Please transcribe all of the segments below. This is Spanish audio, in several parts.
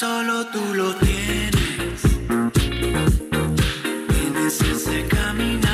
Solo tú lo tienes. Tienes ese caminar.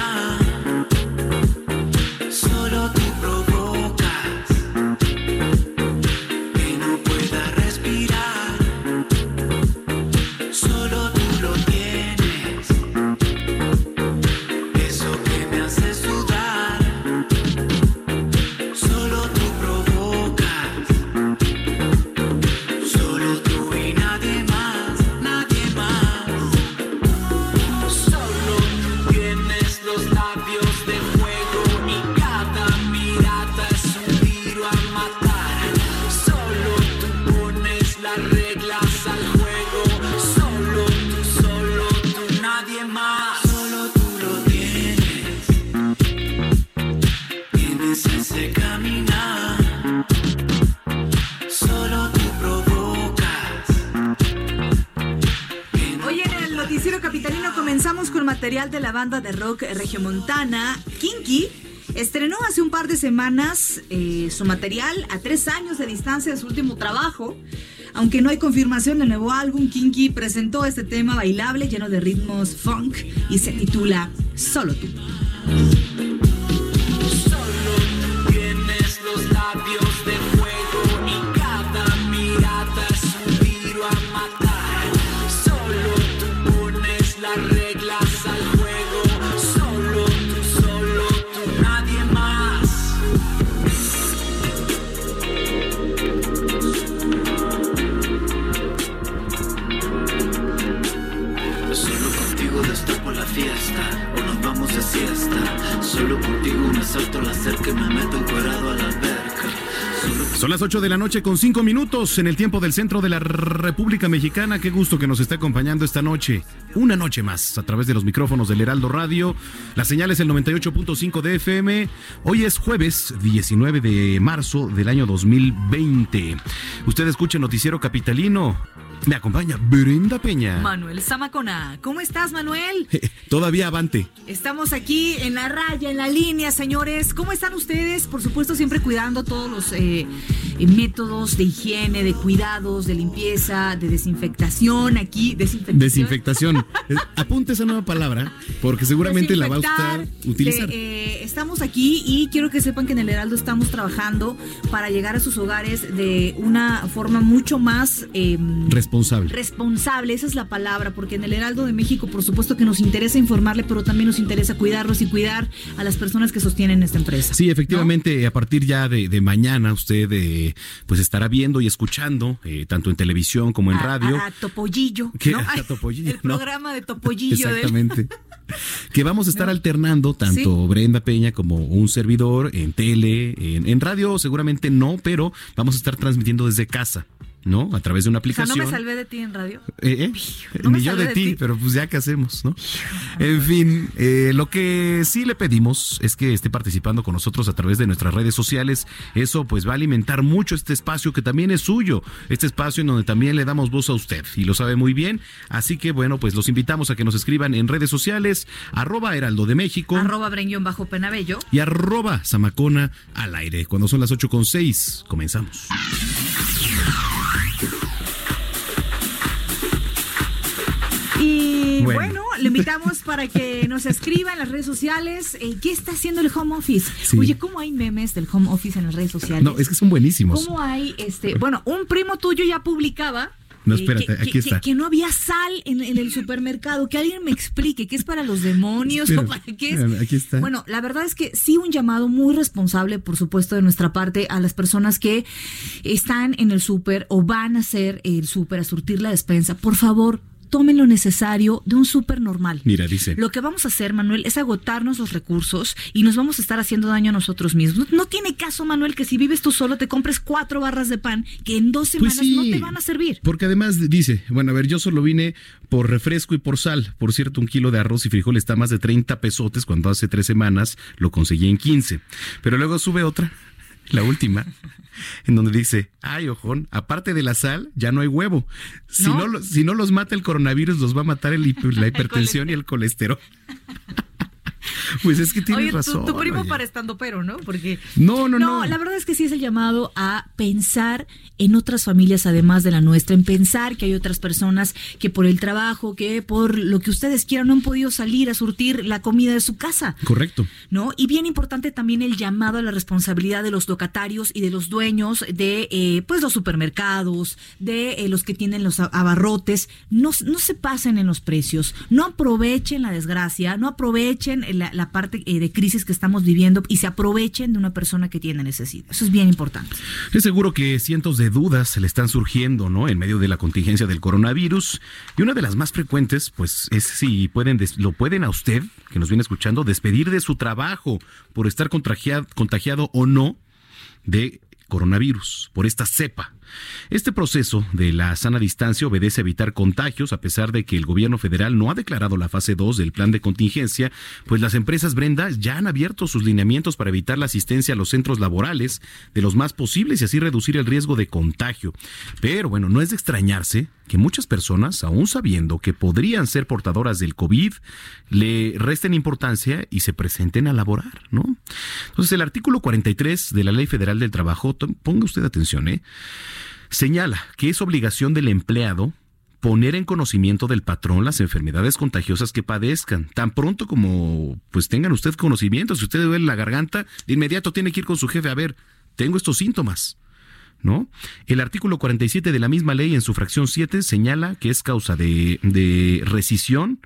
Banda de rock regiomontana Kinky. Estrenó hace un par de semanas eh, su material a tres años de distancia de su último trabajo. Aunque no hay confirmación del nuevo álbum, Kinky presentó este tema bailable lleno de ritmos funk y se titula Solo tú. Y me meto encuerado a la alberca. Son las 8 de la noche con 5 minutos en el tiempo del centro de la República Mexicana. Qué gusto que nos esté acompañando esta noche. Una noche más a través de los micrófonos del Heraldo Radio. La señal es el 98.5 de FM. Hoy es jueves 19 de marzo del año 2020. Usted escucha Noticiero Capitalino. Me acompaña Brenda Peña. Manuel Zamacona. ¿Cómo estás, Manuel? Todavía avante. Estamos aquí en la raya, en la línea, señores. ¿Cómo están ustedes? Por supuesto, siempre cuidando todos los eh, eh, métodos de higiene, de cuidados, de limpieza, de desinfectación. Aquí, desinfectación. Desinfectación. Eh, Apunte esa nueva palabra porque seguramente la va a usted utilizar. de, eh, estamos aquí y quiero que sepan que en el Heraldo estamos trabajando para llegar a sus hogares de una forma mucho más em, Responsable. responsable, esa es la palabra, porque en el Heraldo de México, por supuesto que nos interesa informarle, pero también nos interesa cuidarlos y cuidar a las personas que sostienen esta empresa. Sí, efectivamente, a partir ya de, de mañana usted eh, pues estará viendo y escuchando, eh, tanto en televisión como en A- radio. A, a Topollillo. ¿Qué? ¿no? A Topollillo, El no. programa de Topollillo. del- Exactamente. que vamos a estar alternando tanto Sí. Brenda Peña como un servidor en tele, en, en radio seguramente no, pero vamos a estar transmitiendo desde casa, ¿no? A través de una O sea, aplicación. no me salvé de ti en radio. Eh, eh, no Ni yo de de ti, ti. pero pues ya que hacemos, ¿no? En fin, eh, lo que sí le pedimos es que esté participando con nosotros a través de nuestras redes sociales. Eso pues va a alimentar mucho este espacio que también es suyo, este espacio en donde también le damos voz a usted y lo sabe muy bien. Así que bueno, pues los invitamos a que nos escriban en redes sociales, arroba Heraldo de México Arroba Brenguión bajo Penabello. y arroba Zamacona al aire. Cuando son las 8 con 6, comenzamos. Invitamos para que nos escriba en las redes sociales eh, qué está haciendo el home office. Sí. Oye, ¿cómo hay memes del home office en las redes sociales? No, es que son buenísimos. ¿Cómo hay, este, bueno, un primo tuyo ya publicaba. No, eh, espérate, que, aquí que- está. Que, no había sal en, en el supermercado. Que alguien me explique qué es para los demonios Espera, o para qué es. aquí está. Bueno, la verdad es que sí un llamado muy responsable, por supuesto, de nuestra parte a las personas que están en el súper o van a hacer el súper a surtir la despensa. Por favor, tomen lo necesario de un súper normal. Mira, dice. Lo que vamos a hacer, Manuel, es agotarnos los recursos y nos vamos a estar haciendo daño a nosotros mismos. No, no tiene caso, Manuel, que si vives tú solo te compres cuatro barras de pan que en dos Pues semanas no te van a servir. Porque además dice, bueno, a ver, yo solo vine por refresco y por sal. Por cierto, un kilo de arroz y frijol está más de 30 pesotes cuando hace tres semanas lo conseguí en 15. Pero luego sube otra, la última, en donde dice, ay, ojón, aparte de la sal, ya no hay huevo. Si ¿No? no, lo- si no los mata el coronavirus, los va a matar el la hipertensión y el colesterol. pues es que tienes Oye, tu- razón. tu, primo oye. para estando pero, ¿no? Porque No, no, no. la verdad es que sí es el llamado a pensar en otras familias además de la nuestra, en pensar que hay otras personas que por el trabajo, que por lo que ustedes quieran no han podido salir a surtir la comida de su casa. Correcto. ¿no? Y bien importante también el llamado a la responsabilidad de los locatarios y de los dueños de eh, pues los supermercados, de eh, los que tienen los abarrotes. No, no se pasen en los precios, no aprovechen la desgracia, no aprovechen la, parte eh, de crisis que estamos viviendo y se aprovechen de una persona que tiene necesidad. Eso es bien importante. Es seguro que cientos de dudas se le están surgiendo, ¿no? En medio de la contingencia del coronavirus. Y una de las más frecuentes, pues, es si pueden, lo pueden a usted, que nos viene escuchando, despedir de su trabajo por estar contagiado, contagiado o no de coronavirus, por esta cepa. Este proceso de la sana distancia obedece a evitar contagios, a pesar de que el gobierno federal no ha declarado la fase 2 del plan de contingencia, pues las empresas Brenda ya han abierto sus lineamientos para evitar la asistencia a los centros laborales de los más posibles y así reducir el riesgo de contagio. Pero bueno, no es de extrañarse que muchas personas, aún sabiendo que podrían ser portadoras del COVID, le resten importancia y se presenten a laborar, ¿no? Entonces, el artículo 43 de la Ley Federal del Trabajo, ponga usted atención, ¿eh? Señala que es obligación del empleado poner en conocimiento del patrón las enfermedades contagiosas que padezcan. Tan pronto como pues tengan usted conocimiento, si usted le duele la garganta, de inmediato tiene que ir con su jefe a ver, tengo estos síntomas. ¿No? El artículo 47 de la misma ley en su fracción 7 señala que es causa de, de rescisión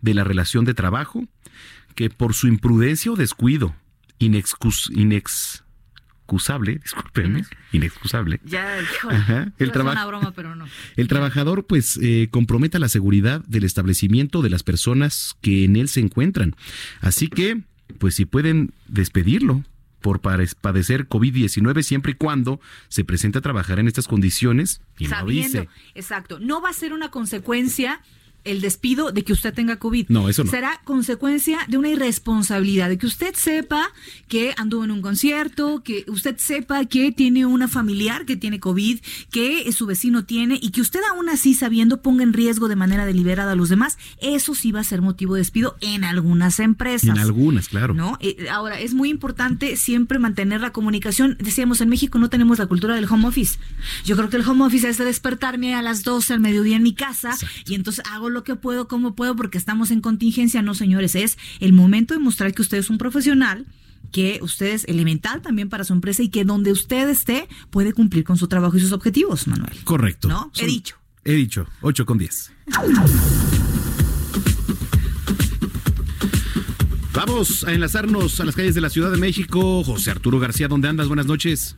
de la relación de trabajo que por su imprudencia o descuido inexcus- inexcusable, discúlpenme, inexcusable, Ya, Ajá, el trabajo- una broma, pero no. el trabajador pues eh, comprometa la seguridad del establecimiento de las personas que en él se encuentran. Así que, pues si pueden despedirlo por padecer COVID-19 siempre y cuando se presente a trabajar en estas condiciones y lo Sabiendo, avise. exacto. No va a ser una consecuencia el despido de que usted tenga COVID. No, eso no. Será consecuencia de una irresponsabilidad, de que usted sepa que anduvo en un concierto, que usted sepa que tiene una familiar que tiene COVID, que su vecino tiene, y que usted aún así sabiendo ponga en riesgo de manera deliberada a los demás. Eso sí va a ser motivo de despido en algunas empresas. En algunas, claro. ¿no? Eh, ahora, es muy importante siempre mantener la comunicación. Decíamos, en México no tenemos la cultura del home office. Yo creo que el home office es de despertarme a las 12 al mediodía en mi casa y entonces hago lo que puedo, como puedo, porque estamos en contingencia. No, señores, es el momento de mostrar que usted es un profesional que usted es elemental también para su empresa y que donde usted esté puede cumplir con su trabajo y sus objetivos, Manuel. Correcto. ¿No? He dicho. He dicho, 8 con 10. Vamos a enlazarnos a las calles de la Ciudad de México. José Arturo García, ¿dónde andas? Buenas noches.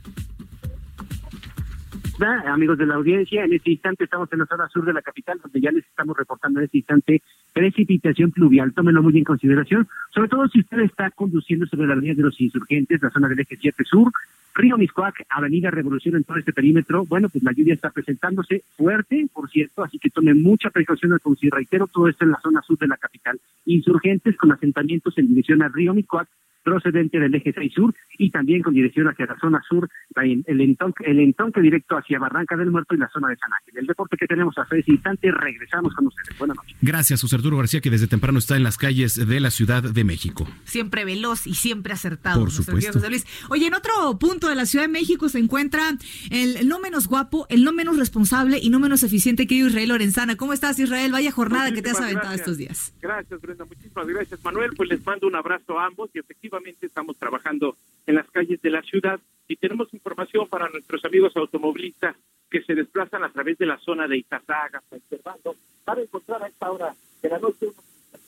Amigos de la audiencia. En este instante estamos en la zona sur de la capital, donde ya les estamos reportando en este instante precipitación pluvial. Tómenlo muy en consideración, sobre todo si usted está conduciendo sobre la avenida de los insurgentes, la zona del eje 7 sur, Río Miscoac, Avenida Revolución en todo este perímetro. Bueno, pues la lluvia está presentándose fuerte, por cierto, así que tome mucha precaución al conducir. Reitero, todo esto en la zona sur de la capital. Insurgentes con asentamientos en dirección a Río Miscoac, procedente del eje 6 sur y también con dirección hacia la zona sur, el, entonque, el entonque directo hacia Barranca del Muerto y la zona de San Ángel. El deporte que tenemos hasta ese instante, regresamos con ustedes. Buenas noches. Gracias, José Arturo García, que desde temprano está en las calles de la Ciudad de México. Siempre veloz y siempre acertado. Por supuesto. José Luis. Oye, en otro punto de la Ciudad de México se encuentra el no menos guapo, el no menos responsable y no menos eficiente querido Israel Lorenzana. ¿Cómo estás, Israel? Vaya jornada que te has aventado gracias. estos días. Gracias, Brenda. Muchísimas gracias, Manuel. Pues les mando un abrazo a ambos y efectivamente estamos trabajando en las calles de la ciudad y tenemos información para nuestros amigos automovilistas que se desplazan a través de la zona de Itazaga, San Fernando, para encontrar a esta hora de la noche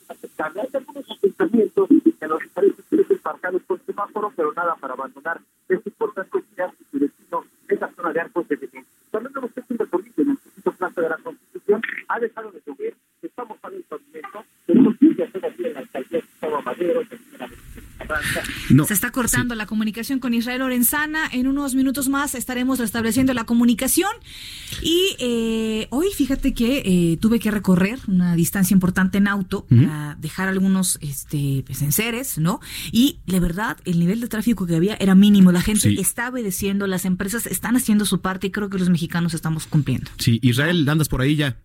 aceptable. Hay algunos asentamientos en los diferentes cruces marcados por semáforo, pero nada para abandonar este importante y su destino en la zona de Arcos de Belén. También tenemos que un recorrido en el Instituto Plaza de la Constitución. Ha dejado de llover, estamos para el pavimento, tenemos que hacer aquí en la alcaldía de Gustavo Madero, No, Se está cortando la comunicación con Israel Lorenzana. En unos minutos más estaremos restableciendo la comunicación. Y eh, hoy fíjate que eh, tuve que recorrer una distancia importante en auto para dejar algunos este, pues, enseres, ¿no? Y de verdad, el nivel de tráfico que había era mínimo. La gente Sí. está obedeciendo, las empresas están haciendo su parte y creo que los mexicanos estamos cumpliendo. Sí, Israel, andas por ahí ya.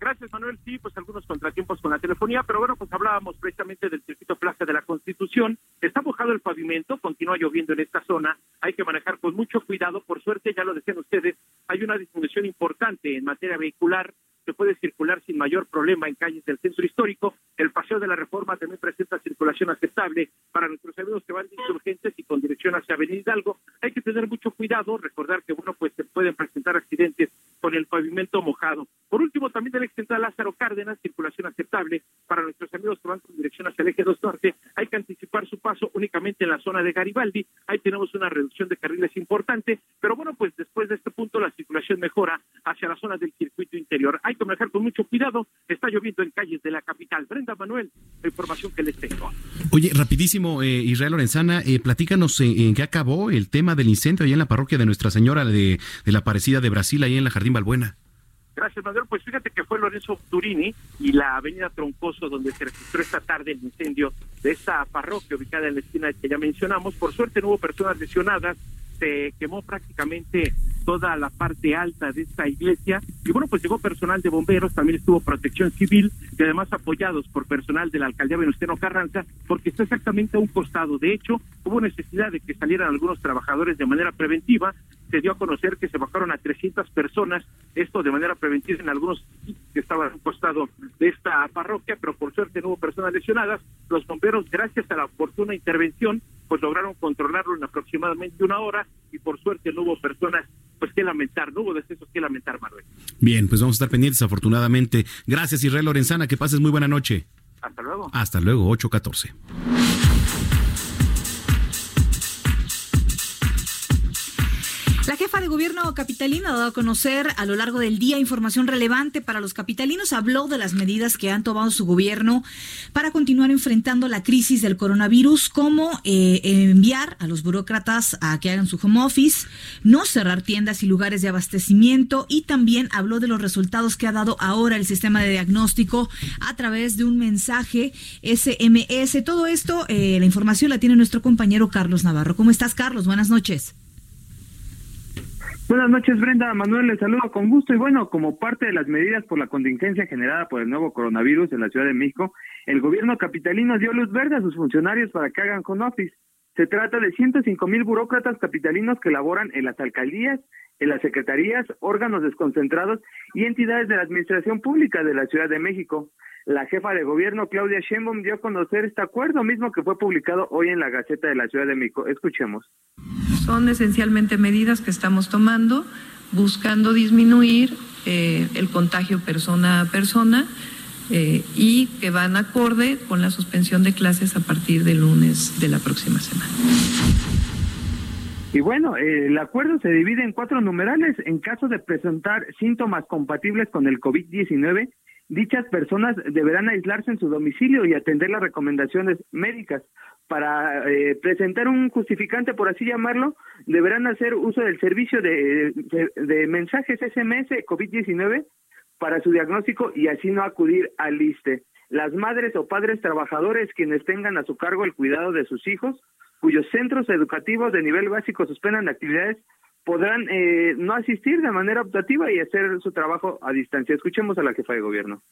Gracias, Manuel. Sí, pues algunos contratiempos con la telefonía, pero bueno, pues hablábamos precisamente del circuito Plaza de la Constitución. Está mojado el pavimento, continúa lloviendo en esta zona. Hay que manejar con mucho cuidado. Por suerte, ya lo decían ustedes, hay una disminución importante en materia vehicular. Se puede circular sin mayor problema en calles del centro histórico. El paseo de la reforma también presenta circulación aceptable para nuestros amigos que van de insurgentes y con dirección hacia Avenida Hidalgo. Hay que tener mucho cuidado, recordar que, bueno, pues se pueden presentar accidentes con el pavimento mojado. Por último, también del ex Lázaro Cárdenas, circulación aceptable para nuestros amigos que van con dirección hacia el eje 2 norte. Hay que anticipar su paso únicamente en la zona de Garibaldi. Ahí tenemos una reducción de carriles importante, pero bueno, pues después de este punto la circulación mejora hacia la zona del circuito interior. Hay que manejar con mucho cuidado. Está lloviendo en calles de la capital. Brenda Manuel, la información que les tengo. Oye, rapidísimo, eh, Israel Lorenzana, eh, platícanos eh, en qué acabó el tema del incendio ahí en la parroquia de Nuestra Señora de, de la Aparecida de Brasil, ahí en la Jardín Balbuena. Gracias, Manuel. Pues fíjate que fue Lorenzo Turini y la avenida Troncoso donde se registró esta tarde el incendio de esta parroquia ubicada en la esquina que ya mencionamos. Por suerte no hubo personas lesionadas, se quemó prácticamente toda la parte alta de esta iglesia y bueno, pues llegó personal de bomberos, también estuvo protección civil y además apoyados por personal de la alcaldía Venustiano Carranza porque está exactamente a un costado. De hecho, hubo necesidad de que salieran algunos trabajadores de manera preventiva se dio a conocer que se bajaron a 300 personas, esto de manera preventiva en algunos que estaban a un costado de esta parroquia, pero por suerte no hubo personas lesionadas. Los bomberos, gracias a la oportuna intervención, pues lograron controlarlo en aproximadamente una hora y por suerte no hubo personas pues que lamentar, no hubo decesos que lamentar, Manuel. Bien, pues vamos a estar pendientes afortunadamente. Gracias Israel Lorenzana, que pases muy buena noche. Hasta luego. Hasta luego, 814. Gobierno capitalino ha dado a conocer a lo largo del día información relevante para los capitalinos. Habló de las medidas que han tomado su gobierno para continuar enfrentando la crisis del coronavirus, como eh, enviar a los burócratas a que hagan su home office, no cerrar tiendas y lugares de abastecimiento y también habló de los resultados que ha dado ahora el sistema de diagnóstico a través de un mensaje SMS. Todo esto, eh, la información la tiene nuestro compañero Carlos Navarro. ¿Cómo estás, Carlos? Buenas noches. Buenas noches, Brenda. Manuel, les saludo con gusto. Y bueno, como parte de las medidas por la contingencia generada por el nuevo coronavirus en la Ciudad de México, el gobierno capitalino dio luz verde a sus funcionarios para que hagan home office. Se trata de 105 mil burócratas capitalinos que laboran en las alcaldías, en las secretarías, órganos desconcentrados y entidades de la administración pública de la Ciudad de México. La jefa de gobierno, Claudia Sheinbaum, dio a conocer este acuerdo mismo que fue publicado hoy en la Gaceta de la Ciudad de México. Escuchemos. Son esencialmente medidas que estamos tomando buscando disminuir eh, el contagio persona a persona eh, y que van acorde con la suspensión de clases a partir del lunes de la próxima semana. Y bueno, eh, el acuerdo se divide en cuatro numerales. En caso de presentar síntomas compatibles con el COVID-19, dichas personas deberán aislarse en su domicilio y atender las recomendaciones médicas. Para eh, presentar un justificante, por así llamarlo, deberán hacer uso del servicio de, mensajes SMS COVID-19 para su diagnóstico y así no acudir al ISTE. las madres o padres trabajadores quienes tengan a su cargo el cuidado de sus hijos, cuyos centros educativos de nivel básico suspendan actividades, podrán eh, no asistir de manera optativa y hacer su trabajo a distancia. Escuchemos a la jefa de gobierno.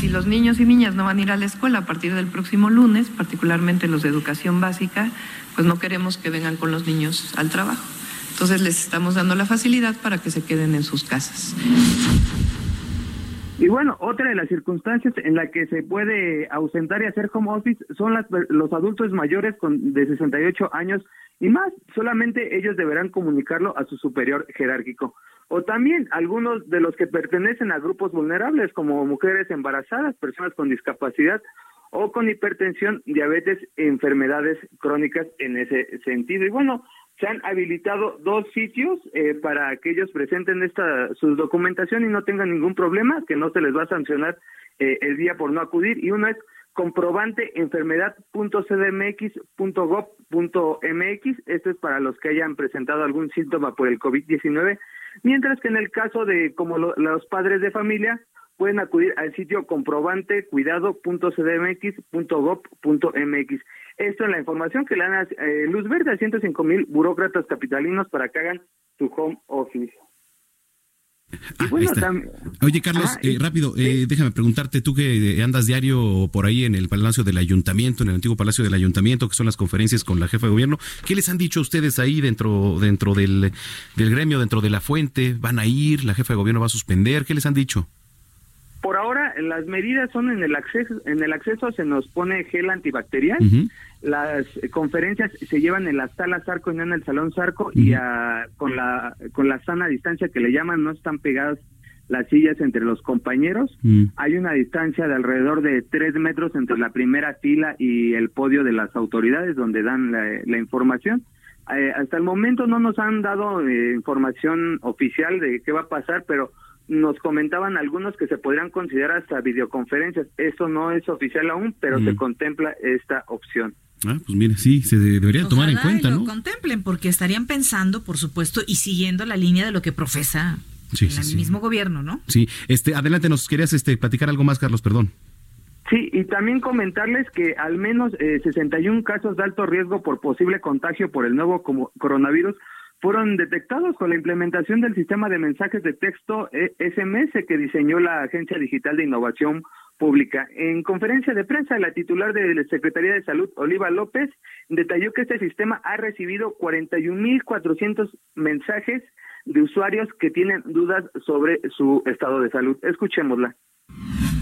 Si los niños y niñas no van a ir a la escuela a partir del próximo lunes, particularmente los de educación básica, pues no queremos que vengan con los niños al trabajo. Entonces les estamos dando la facilidad para que se queden en sus casas. Y bueno, otra de las circunstancias en la que se puede ausentar y hacer home office son las, los adultos mayores con, de 68 años y más. Solamente ellos deberán comunicarlo a su superior jerárquico. O también algunos de los que pertenecen a grupos vulnerables como mujeres embarazadas, personas con discapacidad o con hipertensión, diabetes, enfermedades crónicas en ese sentido. Y bueno, se han habilitado dos sitios eh, para que ellos presenten esta su documentación y no tengan ningún problema, que no se les va a sancionar eh, el día por no acudir. Y uno es comprobante enfermedad.cdmx.gov.mx. Esto es para los que hayan presentado algún síntoma por el COVID-19. Mientras que en el caso de como los padres de familia, pueden acudir al sitio comprobante.cuidado.cdmx.gov.mx. Esto es la información que le dan a eh, luz verde a 105 mil burócratas capitalinos para que hagan su home office. Ah, Oye, Carlos, eh, rápido, eh, déjame preguntarte, tú que andas diario por ahí en el Palacio del Ayuntamiento, en el antiguo Palacio del Ayuntamiento, que son las conferencias con la jefa de gobierno, ¿qué les han dicho ustedes ahí dentro, dentro del, del gremio, dentro de la fuente? ¿Van a ir? ¿La jefa de gobierno va a suspender? ¿Qué les han dicho? Las medidas son en el acceso, en el acceso se nos pone gel antibacterial. Las conferencias se llevan en la sala Sarco y no en el salón Sarco y con la con la sana distancia que le llaman, no están pegadas las sillas entre los compañeros. Hay una distancia de alrededor de tres metros entre la primera fila y el podio de las autoridades donde dan la, información. Eh, hasta el momento no nos han dado eh, información oficial de qué va a pasar, pero nos comentaban algunos que se podrían considerar hasta videoconferencias. Eso no es oficial aún, pero se contempla esta opción. Ah, pues mire, sí, se debería tomar en cuenta, ¿no? contemplen, porque estarían pensando, por supuesto, y siguiendo la línea de lo que profesa el mismo gobierno, ¿no? Sí, este, adelante, nos querías este, platicar algo más, Carlos, perdón. Sí, y también comentarles que al menos eh, 61 casos de alto riesgo por posible contagio por el nuevo coronavirus fueron detectados con la implementación del sistema de mensajes de texto SMS eh, que diseñó la Agencia Digital de Innovación Pública. En conferencia de prensa, la titular de la Secretaría de Salud, Oliva López, detalló que este sistema ha recibido 41.400 mensajes de usuarios que tienen dudas sobre su estado de salud. Escuchémosla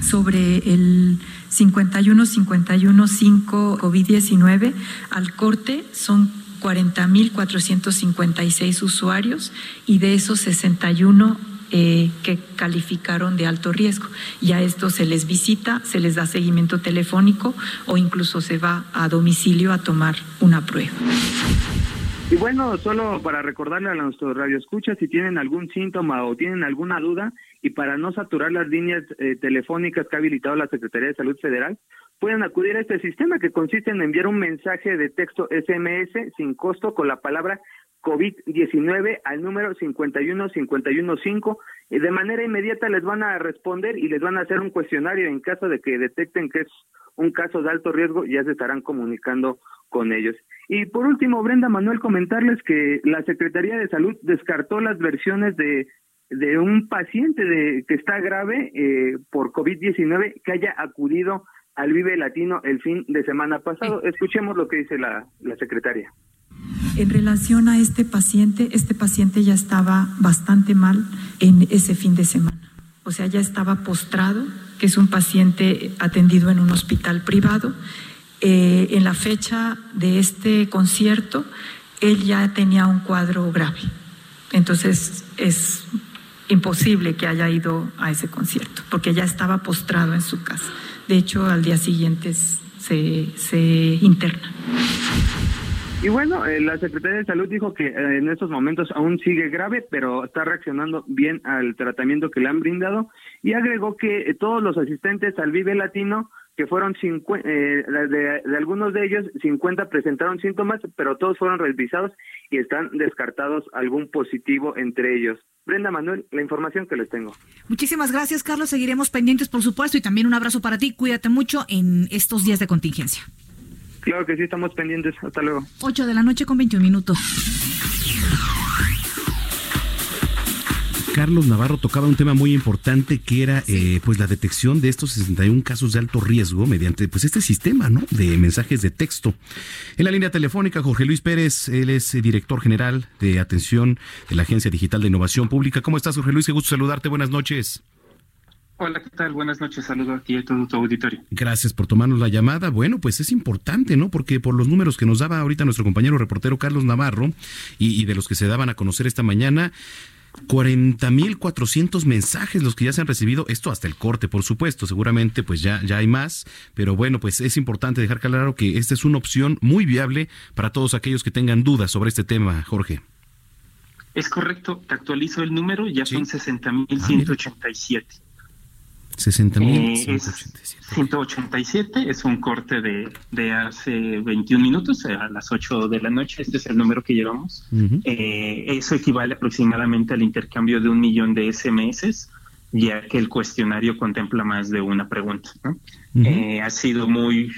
sobre el 51-51-5 COVID-19 al corte son 40.456 usuarios y de esos 61 eh, que calificaron de alto riesgo. Y a estos se les visita, se les da seguimiento telefónico o incluso se va a domicilio a tomar una prueba. Y bueno, solo para recordarle a nuestros radioescuchas si tienen algún síntoma o tienen alguna duda y para no saturar las líneas eh, telefónicas que ha habilitado la Secretaría de Salud Federal, pueden acudir a este sistema que consiste en enviar un mensaje de texto SMS sin costo con la palabra COVID-19 al número 51515 y de manera inmediata les van a responder y les van a hacer un cuestionario en caso de que detecten que es un caso de alto riesgo ya se estarán comunicando con ellos. Y por último, Brenda Manuel, comentarles que la Secretaría de Salud descartó las versiones de de un paciente de, que está grave eh, por COVID-19 que haya acudido al Vive Latino el fin de semana pasado. Escuchemos lo que dice la, la secretaria. En relación a este paciente, este paciente ya estaba bastante mal en ese fin de semana. O sea, ya estaba postrado, que es un paciente atendido en un hospital privado. Eh, en la fecha de este concierto, él ya tenía un cuadro grave. Entonces, es imposible que haya ido a ese concierto, porque ya estaba postrado en su casa. De hecho, al día siguiente se, se interna. Y bueno, eh, la Secretaría de Salud dijo que eh, en estos momentos aún sigue grave, pero está reaccionando bien al tratamiento que le han brindado y agregó que eh, todos los asistentes al Vive Latino que fueron cincu- eh, de, de algunos de ellos, 50 presentaron síntomas, pero todos fueron revisados y están descartados algún positivo entre ellos. Brenda Manuel, la información que les tengo. Muchísimas gracias, Carlos. Seguiremos pendientes, por supuesto, y también un abrazo para ti. Cuídate mucho en estos días de contingencia. Claro que sí, estamos pendientes. Hasta luego. 8 de la noche con 21 minutos. Carlos Navarro tocaba un tema muy importante que era eh, pues la detección de estos 61 casos de alto riesgo mediante pues este sistema ¿no? de mensajes de texto. En la línea telefónica, Jorge Luis Pérez, él es eh, director general de atención de la Agencia Digital de Innovación Pública. ¿Cómo estás, Jorge Luis? Qué gusto saludarte. Buenas noches. Hola, ¿qué tal? Buenas noches. Saludo a ti y a todo tu auditorio. Gracias por tomarnos la llamada. Bueno, pues es importante, ¿no? Porque por los números que nos daba ahorita nuestro compañero reportero Carlos Navarro y, y de los que se daban a conocer esta mañana, 40.400 mensajes los que ya se han recibido, esto hasta el corte, por supuesto, seguramente pues ya, ya hay más, pero bueno, pues es importante dejar claro que esta es una opción muy viable para todos aquellos que tengan dudas sobre este tema, Jorge. Es correcto, te actualizo el número, ya son Ah, 60.187. 60 Eh, es 187, es un corte de, de hace 21 minutos, eh, a las 8 de la noche, este es el número que llevamos. Eh, eso equivale aproximadamente al intercambio de un millón de SMS, ya que el cuestionario contempla más de una pregunta. ¿no? Eh, ha sido muy,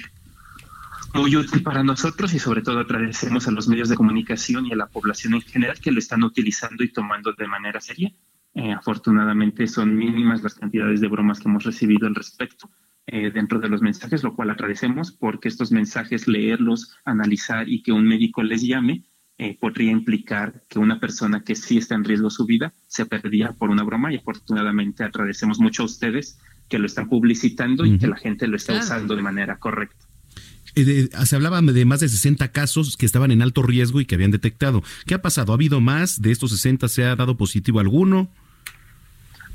muy útil para nosotros y sobre todo agradecemos a los medios de comunicación y a la población en general que lo están utilizando y tomando de manera seria. Eh, afortunadamente son mínimas las cantidades de bromas que hemos recibido al respecto eh, dentro de los mensajes, lo cual agradecemos porque estos mensajes, leerlos, analizar y que un médico les llame, eh, podría implicar que una persona que sí está en riesgo su vida se perdía por una broma y afortunadamente agradecemos mucho a ustedes que lo están publicitando y que la gente lo está Claro. usando de manera correcta. Eh, de- se hablaba de más de 60 casos que estaban en alto riesgo y que habían detectado. ¿Qué ha pasado? ¿Ha habido más? ¿De estos 60 se ha dado positivo alguno?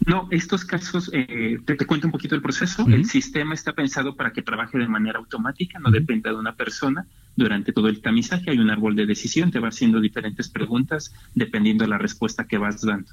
No, estos casos, eh, te, te cuento un poquito el proceso. El sistema está pensado para que trabaje de manera automática, no dependa de una persona. Durante todo el tamizaje hay un árbol de decisión, te va haciendo diferentes preguntas dependiendo de la respuesta que vas dando.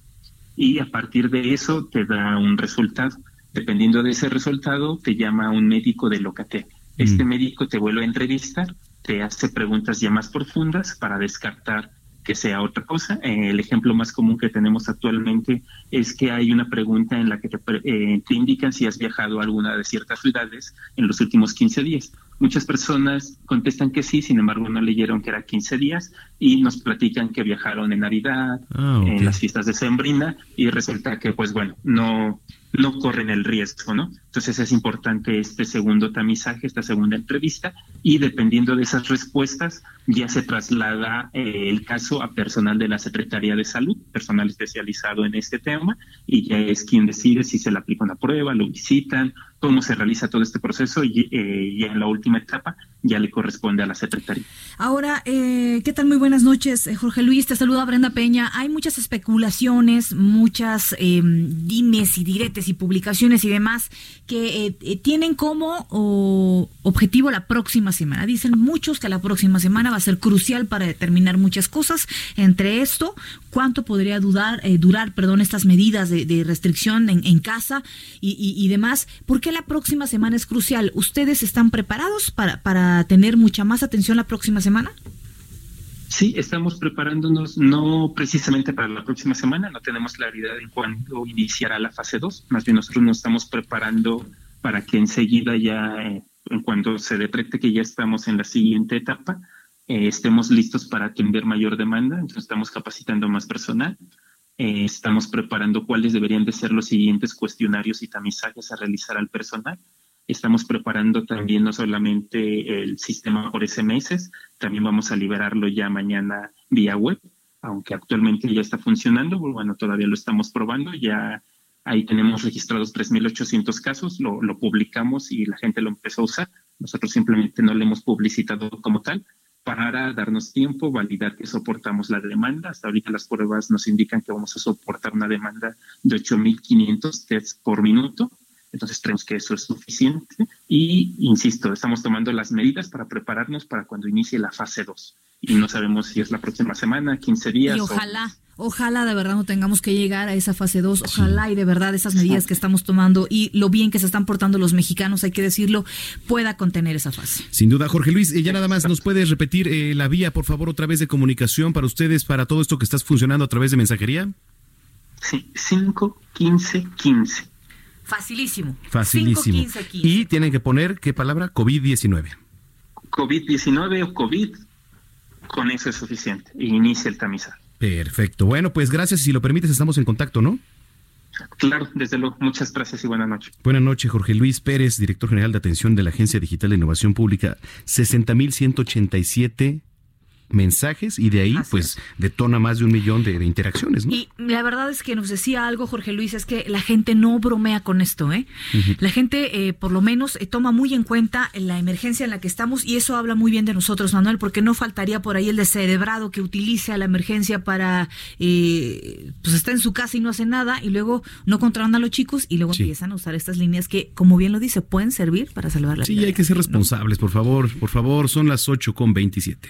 Y a partir de eso te da un resultado. Dependiendo de ese resultado, te llama un médico de Locate. Este médico te vuelve a entrevistar, te hace preguntas ya más profundas para descartar que sea otra cosa. Eh, el ejemplo más común que tenemos actualmente es que hay una pregunta en la que te, eh, te indican si has viajado a alguna de ciertas ciudades en los últimos 15 días. Muchas personas contestan que sí, sin embargo no leyeron que era 15 días y nos platican que viajaron en Navidad, Ah, en las fiestas de Sembrina y resulta que pues bueno, no no corren el riesgo, ¿no? Entonces es importante este segundo tamizaje, esta segunda entrevista y dependiendo de esas respuestas ya se traslada eh, el caso a personal de la Secretaría de Salud, personal especializado en este tema y ya es quien decide si se le aplica una prueba, lo visitan, cómo se realiza todo este proceso y eh, ya en la última etapa ya le corresponde a la Secretaría. Ahora, eh, ¿qué tal? Muy buenas noches, eh, Jorge Luis. Te saluda Brenda Peña. Hay muchas especulaciones, muchas eh, dimes y diretes y publicaciones y demás que eh, eh, tienen como objetivo la próxima semana. Dicen muchos que la próxima semana va a ser crucial para determinar muchas cosas. Entre esto, cuánto podría dudar, eh, durar perdón, estas medidas de, restricción en, en casa y, y- y demás. ¿Por qué la próxima semana es crucial? ¿Ustedes están preparados para, para tener mucha más atención la próxima semana? Sí, estamos preparándonos no precisamente para la próxima semana, no tenemos claridad en cuándo iniciará la fase 2, más bien nosotros nos estamos preparando para que enseguida ya, eh, en cuanto se detecte que ya estamos en la siguiente etapa, eh, estemos listos para atender mayor demanda, entonces estamos capacitando más personal, eh, estamos preparando cuáles deberían de ser los siguientes cuestionarios y tamizajes a realizar al personal. Estamos preparando también no solamente el sistema por SMS, también vamos a liberarlo ya mañana vía web, aunque actualmente ya está funcionando, bueno, todavía lo estamos probando, ya ahí tenemos registrados 3.800 casos, lo, publicamos y la gente lo empezó a usar, nosotros simplemente no lo hemos publicitado como tal para darnos tiempo, validar que soportamos la demanda. Hasta ahorita las pruebas nos indican que vamos a soportar una demanda de 8.500 tests por minuto. Entonces creemos que eso es suficiente. Y, insisto, estamos tomando las medidas para prepararnos para cuando inicie la fase 2. Y no sabemos si es la próxima semana, 15 días. Y o- ojalá, Ojalá de verdad no tengamos que llegar a esa fase 2. Ojalá y de verdad esas medidas que estamos tomando y lo bien que se están portando los mexicanos, hay que decirlo, pueda contener esa fase. Sin duda, Jorge Luis, ya nada más nos puedes repetir eh, la vía, por favor, otra vez de comunicación para ustedes, para todo esto que está funcionando a través de mensajería. Sí, 5, 15, 15. Facilísimo. Facilísimo. 5, 15, 15. Y tienen que poner, ¿qué palabra? COVID-19. COVID-19 o COVID, con eso es suficiente. Y inicia el tamizaje. Perfecto. Bueno, pues gracias. Si lo permites, estamos en contacto, ¿no? Claro, desde luego. Muchas gracias y buenas noches. Buenas noches, Jorge Luis Pérez, director general de atención de la Agencia Digital de Innovación Pública. 60.187 mensajes y de ahí Así pues detona más de un millón de, de interacciones, ¿no? Y la verdad es que nos decía algo Jorge Luis, es que la gente no bromea con esto, ¿eh? La gente eh, por lo menos eh, toma muy en cuenta la emergencia en la que estamos y eso habla muy bien de nosotros, Manuel, porque no faltaría por ahí el descerebrado que utilice a la emergencia para, eh, pues está en su casa y no hace nada y luego no controlan a los chicos y luego Sí. empiezan a usar estas líneas que, como bien lo dice, pueden servir para salvar la Sí, vida. hay que ser responsables, por favor, por favor, son las 8 con 27.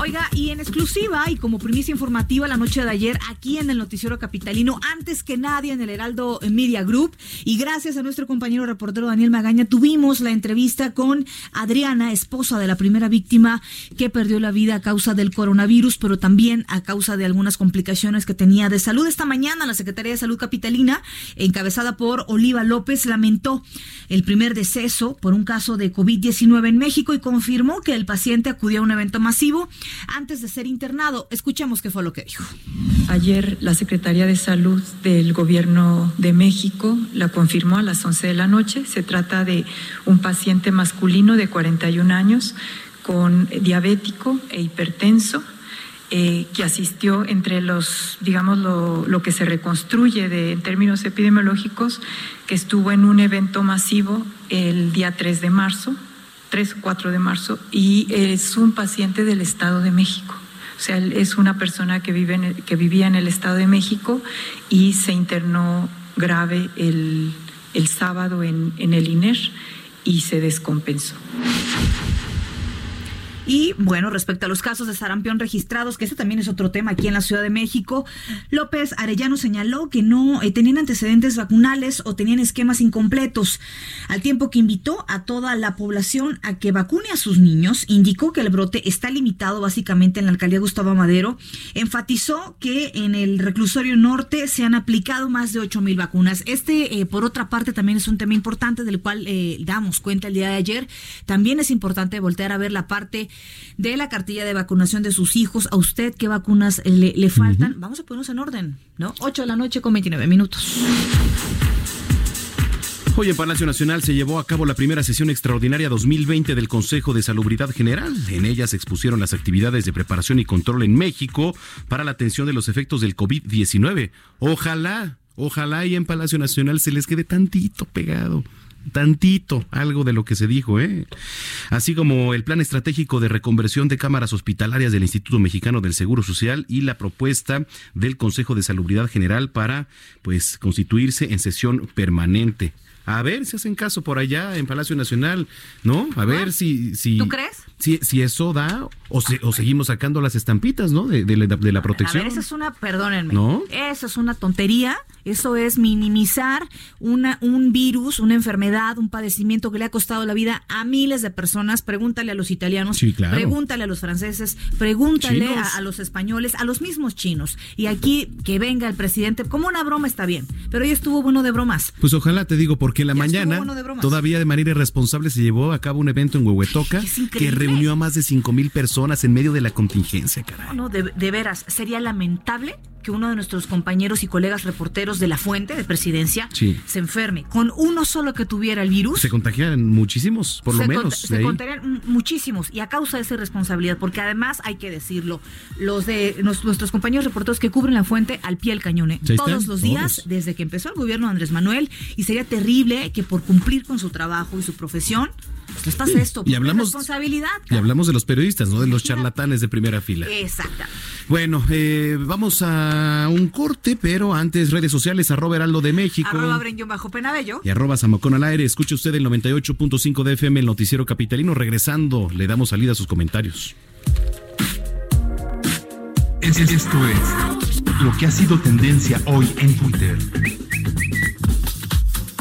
Oiga, y en exclusiva y como primicia informativa la noche de ayer aquí en el noticiero capitalino, antes que nadie en el Heraldo Media Group y gracias a nuestro compañero reportero Daniel Magaña tuvimos la entrevista con Adriana, esposa de la primera víctima que perdió la vida a causa del coronavirus, pero también a causa de algunas complicaciones que tenía de salud. Esta mañana la Secretaría de Salud Capitalina, encabezada por Oliva López, lamentó el primer deceso por un caso de COVID-19 en México y confirmó que el paciente acudió a un evento masivo antes de ser internado. Escuchemos qué fue lo que dijo. Ayer la Secretaría de Salud del Gobierno de México la confirmó a las 11 de la noche. Se trata de un paciente masculino de 41 años con diabético e hipertenso eh, que asistió entre los, digamos, lo, lo que se reconstruye de, en términos epidemiológicos, que estuvo en un evento masivo el día 3 de marzo, 3 o 4 de marzo, y es un paciente del Estado de México. O sea, es una persona que, vive en el- que vivía en el Estado de México y se internó grave el, el sábado en, en el INER y se descompensó. Y bueno, respecto a los casos de sarampión registrados, que este también es otro tema aquí en la Ciudad de México, López Arellano señaló que no eh, tenían antecedentes vacunales o tenían esquemas incompletos, al tiempo que invitó a toda la población a que vacune a sus niños, indicó que el brote está limitado básicamente en la alcaldía Gustavo Madero, enfatizó que en el reclusorio norte se han aplicado más de 8 mil vacunas. Este, eh, por otra parte, también es un tema importante del cual eh, damos cuenta el día de ayer. También es importante voltear a ver la parte de la cartilla de vacunación de sus hijos. A usted, ¿qué vacunas le, le faltan? Vamos a ponernos en orden, ¿no? 8 de la noche con 29 minutos. Hoy en Palacio Nacional se llevó a cabo la primera sesión extraordinaria 2020 del Consejo de Salubridad General. En ella se expusieron las actividades de preparación y control en México para la atención de los efectos del COVID-19. Ojalá, ojalá y en Palacio Nacional se les quede tantito pegado. Tantito, algo de lo que se dijo, ¿eh? Así como el plan estratégico de reconversión de cámaras hospitalarias del Instituto Mexicano del Seguro Social y la propuesta del Consejo de Salubridad General para, pues, constituirse en sesión permanente. A ver si hacen caso por allá en Palacio Nacional, ¿no? A ver si, si, ¿Tú crees? Si, si eso da o, se- o seguimos sacando las estampitas, ¿no? De, de la, de la A protección. ver, esa es una, perdónenme, ¿No? eso es una tontería, eso es minimizar una, un virus, una enfermedad, un padecimiento que le ha costado la vida a miles de personas. Pregúntale a los italianos, Sí, claro. pregúntale a los franceses, pregúntale a, a los españoles, a los mismos chinos. Y aquí que venga el presidente, como una broma está bien, pero hoy estuvo bueno de bromas. Pues ojalá te digo, porque en la Ya mañana, bueno de bromas. todavía de manera irresponsable, se llevó a cabo un evento en Huehuetoca Es que. Reunió a más de cinco mil personas en medio de la contingencia, caray. No, de, de veras, sería lamentable que uno de nuestros compañeros y colegas reporteros de la fuente de presidencia Sí. se enferme. Con uno solo que tuviera el virus, Se contagian muchísimos, por lo menos. cont- se m- muchísimos y a causa de esa irresponsabilidad, porque además hay que decirlo, los de nos- nuestros compañeros reporteros que cubren la fuente al pie del cañón, ¿eh? Todos los días todos. desde que empezó el gobierno de Andrés Manuel y sería terrible que por cumplir con su trabajo y su profesión pues pase esto. Y por hablamos- responsabilidad. Y hablamos de los periodistas, no de los charlatanes de primera fila. Exacto. Bueno, eh, vamos a un corte, pero antes redes sociales, arroba Heraldo de México. Arroba bajo Penabello. Y arroba Zamacón al aire. Escuche usted el 98.5 de FM, el noticiero capitalino. Regresando, le damos salida a sus comentarios. Es- Esto es lo que ha sido tendencia hoy en Twitter.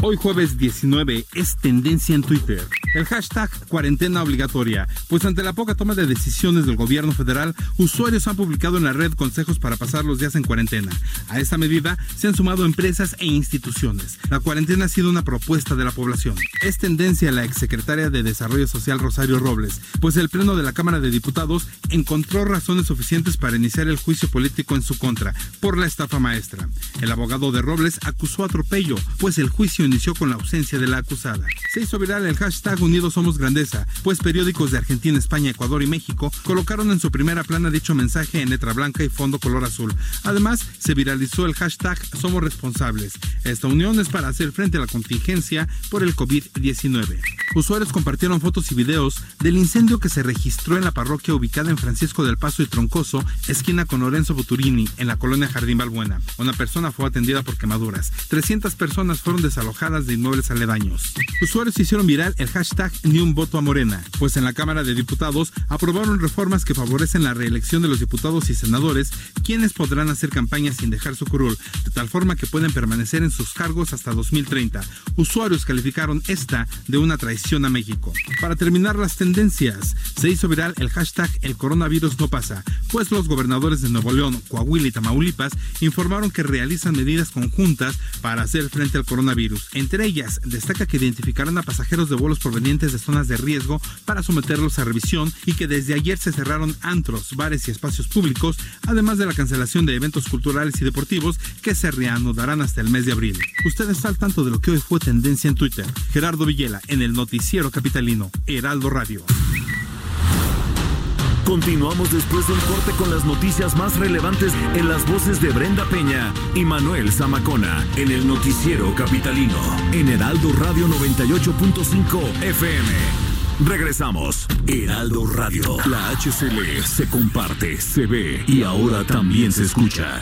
Hoy jueves 19 es tendencia en Twitter. El hashtag cuarentena obligatoria, pues ante la poca toma de decisiones del gobierno federal, usuarios han publicado en la red consejos para pasar los días en cuarentena. A esta medida se han sumado empresas e instituciones. La cuarentena ha sido una propuesta de la población. Es tendencia la exsecretaria de Desarrollo Social Rosario Robles, pues el Pleno de la Cámara de Diputados encontró razones suficientes para iniciar el juicio político en su contra por la estafa maestra. El abogado de Robles acusó atropello, pues el juicio inició con la ausencia de la acusada. Se hizo viral el hashtag Unidos Somos Grandeza, pues periódicos de Argentina, España, Ecuador y México colocaron en su primera plana dicho mensaje en letra blanca y fondo color azul. Además, se viralizó el hashtag Somos Responsables. Esta unión es para hacer frente a la contingencia por el COVID-19. Usuarios compartieron fotos y videos del incendio que se registró en la parroquia ubicada en Francisco del Paso y Troncoso, esquina con Lorenzo Buturini, en la colonia Jardín Balbuena. Una persona fue atendida por quemaduras. 300 personas fueron desalojadas de inmuebles aledaños. Usuarios hicieron viral el hashtag Ni un voto a Morena, pues en la Cámara de Diputados aprobaron reformas que favorecen la reelección de los diputados y senadores, quienes podrán hacer campaña sin dejar su curul, de tal forma que pueden permanecer en sus cargos hasta 2030. Usuarios calificaron esta de una traición a México. Para terminar las tendencias, se hizo viral el hashtag El coronavirus no pasa, pues los gobernadores de Nuevo León, Coahuila y Tamaulipas informaron que realizan medidas conjuntas para hacer frente al coronavirus. Entre ellas, destaca que identificarán a pasajeros de vuelos provenientes de zonas de riesgo para someterlos a revisión y que desde ayer se cerraron antros, bares y espacios públicos, además de la cancelación de eventos culturales y deportivos que se reanudarán hasta el mes de abril. Usted está al tanto de lo que hoy fue tendencia en Twitter. Gerardo Villela en el noticiero capitalino Heraldo Radio. Continuamos después del corte con las noticias más relevantes en las voces de Brenda Peña y Manuel Zamacona en el noticiero capitalino en Heraldo Radio 98.5 FM. Regresamos. Heraldo Radio. La HCL se comparte, se ve y ahora también se escucha.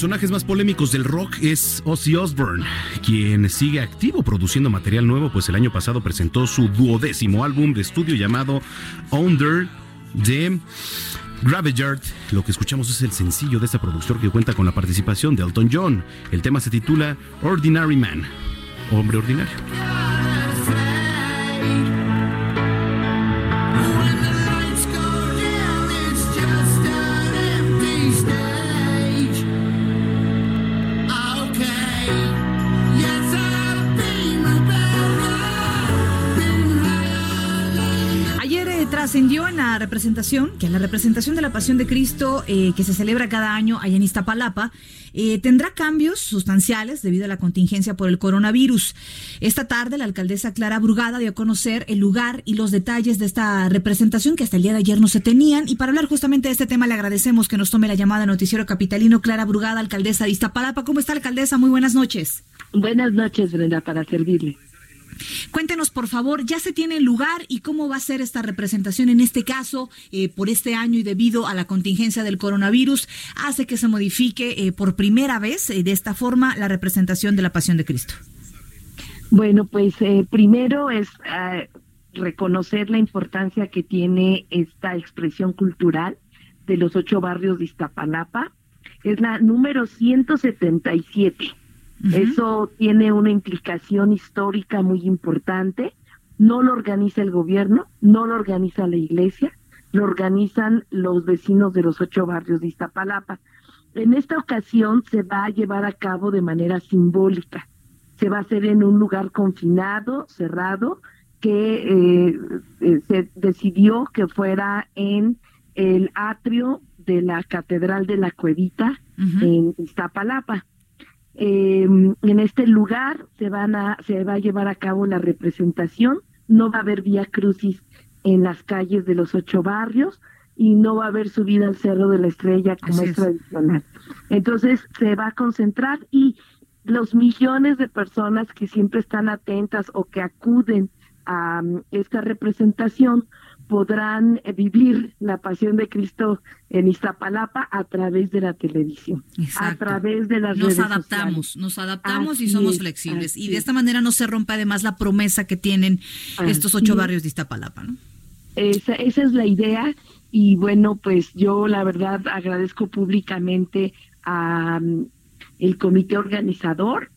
Personajes más polémicos del rock es Ozzy Osbourne, quien sigue activo produciendo material nuevo, pues el año pasado presentó su duodécimo álbum de estudio llamado Under the Graveyard. Lo que escuchamos es el sencillo de este productor que cuenta con la participación de Elton John. El tema se titula Ordinary Man, hombre ordinario. Representación, que la representación de la Pasión de Cristo eh, que se celebra cada año allá en Iztapalapa, eh, tendrá cambios sustanciales debido a la contingencia por el coronavirus. Esta tarde la alcaldesa Clara Brugada dio a conocer el lugar y los detalles de esta representación que hasta el día de ayer no se tenían. Y para hablar justamente de este tema le agradecemos que nos tome la llamada Noticiero Capitalino Clara Brugada, alcaldesa de Iztapalapa. ¿Cómo está alcaldesa? Muy buenas noches. Buenas noches, Brenda, para servirle. Cuéntenos, por favor, ¿ya se tiene lugar y cómo va a ser esta representación en este caso eh, por este año y debido a la contingencia del coronavirus? Hace que se modifique eh, por primera vez eh, de esta forma la representación de la Pasión de Cristo. Bueno, pues primero es reconocer la importancia que tiene esta expresión cultural de los ocho barrios de Iztapalapa. Es la número 177. Eso tiene una implicación histórica muy importante. No lo organiza el gobierno, no lo organiza la iglesia, lo organizan los vecinos de los ocho barrios de Iztapalapa. En esta ocasión se va a llevar a cabo de manera simbólica. Se va a hacer en un lugar confinado, cerrado, que eh, eh, se decidió que fuera en el atrio de la Catedral de la Cuevita en Iztapalapa. Em, en este lugar se van a se va a llevar a cabo la representación, no va a haber vía crucis en las calles de los ocho barrios y no va a haber subida al Cerro de la Estrella como es tradicional. Entonces se va a concentrar y los millones de personas que siempre están atentas o que acuden a um, esta representación podrán vivir la pasión de Cristo en Iztapalapa a través de la televisión, a través de las nos adaptamos, nos adaptamos y somos flexibles. Y de esta manera no se rompe además la promesa que tienen estos ocho barrios de Iztapalapa, ¿no? Esa, esa es la idea y bueno, pues yo la verdad agradezco públicamente a um, el comité organizador,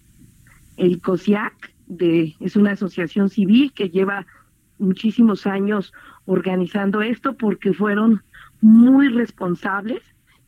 el COSIAC, de, es una asociación civil que lleva muchísimos años organizando esto porque fueron muy responsables.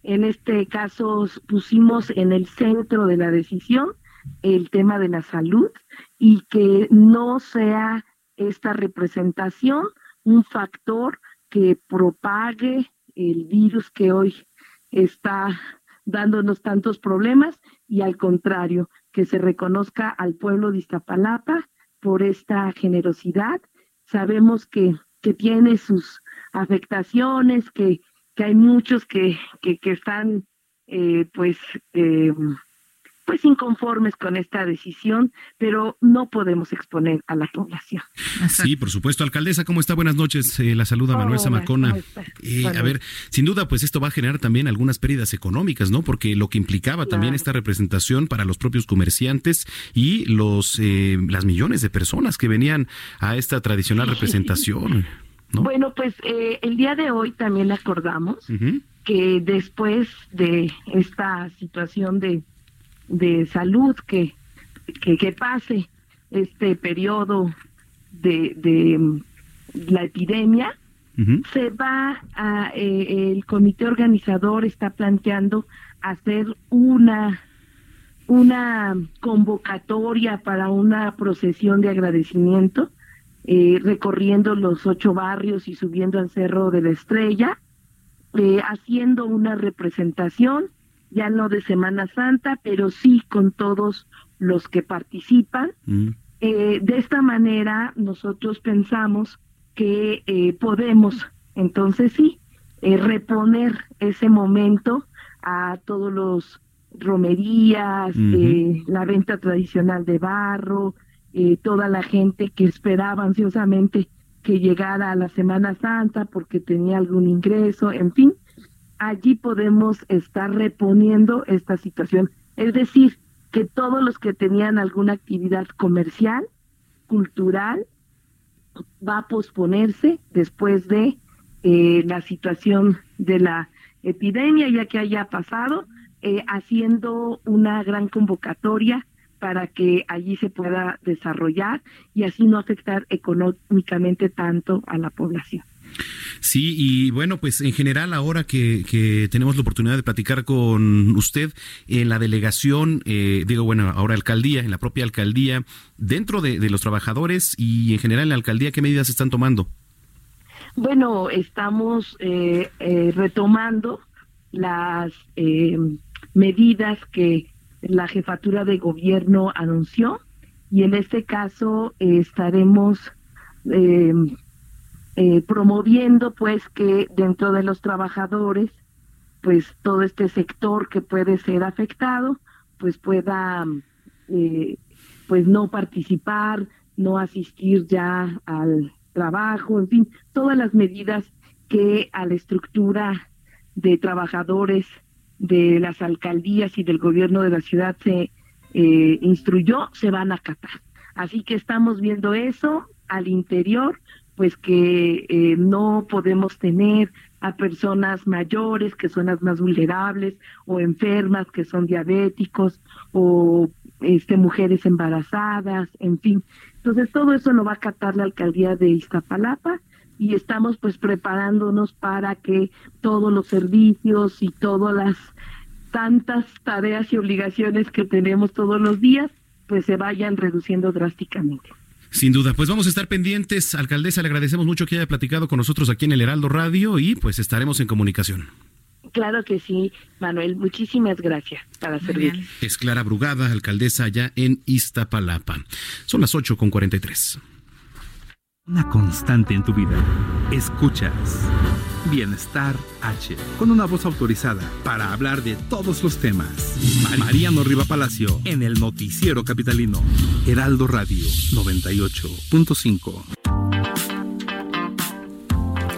En este caso pusimos en el centro de la decisión el tema de la salud y que no sea esta representación un factor que propague el virus que hoy está dándonos tantos problemas y al contrario, que se reconozca al pueblo de Iztapalapa por esta generosidad. Sabemos que, que tiene sus afectaciones, que, que hay muchos que, que, están eh, pues eh, pues inconformes con esta decisión, pero no podemos exponer a la población. Sí, por supuesto. Alcaldesa, ¿cómo está? Buenas noches. Eh, la saluda Manuel Zamacona. Eh, a ver, sin duda, pues esto va a generar también algunas pérdidas económicas, ¿no? Porque lo que implicaba también esta representación para los propios comerciantes y los eh, las millones de personas que venían a esta tradicional representación. ¿no? Bueno, pues el día de hoy también acordamos que después de esta situación de de salud que, que, pase este periodo de, de mm, la epidemia, se va a, eh, el comité organizador está planteando hacer una una convocatoria para una procesión de agradecimiento, eh, recorriendo los ocho barrios y subiendo al Cerro de la Estrella, eh, haciendo una representación ya no de Semana Santa, pero sí con todos los que participan. Mm. Eh, de esta manera nosotros pensamos que eh, podemos, entonces sí, eh, reponer ese momento a todos los romerías, la venta tradicional de barro, toda la gente que esperaba ansiosamente que llegara a la Semana Santa porque tenía algún ingreso, en fin, allí podemos estar reponiendo esta situación. Es decir, que todos los que tenían alguna actividad comercial, cultural, va a posponerse después de eh, la situación de la epidemia, ya que haya pasado, eh, haciendo una gran convocatoria para que allí se pueda desarrollar y así no afectar económicamente tanto a la población. Sí, y bueno, pues en general ahora que, tenemos la oportunidad de platicar con usted en la delegación, eh, digo, bueno, ahora alcaldía, en la propia alcaldía, dentro de, los trabajadores y en general en la alcaldía, ¿qué medidas están tomando? Bueno, estamos eh, eh, retomando las medidas que la jefatura de gobierno anunció y en este caso estaremos eh, promoviendo pues que dentro de los trabajadores pues todo este sector que puede ser afectado pues pueda eh, pues no participar no asistir ya al trabajo en fin todas las medidas que a la estructura de trabajadores de las alcaldías y del gobierno de la ciudad se eh, instruyó se van a acatar. Así que estamos viendo eso al interior pues que eh, no podemos tener a personas mayores que son las más vulnerables o enfermas que son diabéticos o este mujeres embarazadas, en fin. Entonces todo eso lo va a acatar la alcaldía de Iztapalapa y estamos pues preparándonos para que todos los servicios y todas las tantas tareas y obligaciones que tenemos todos los días pues se vayan reduciendo drásticamente. Sin duda, pues vamos a estar pendientes. Alcaldesa, le agradecemos mucho que haya platicado con nosotros aquí en el Heraldo Radio y pues estaremos en comunicación. Claro que sí, Manuel. Muchísimas gracias para servir. Es Clara Brugada, alcaldesa allá en Iztapalapa. Son las 8 con 43. Una constante en tu vida. Escuchas. Bienestar H. Con una voz autorizada para hablar de todos los temas. Mariano Riva Palacio en el Noticiero Capitalino. Heraldo Radio 98.5.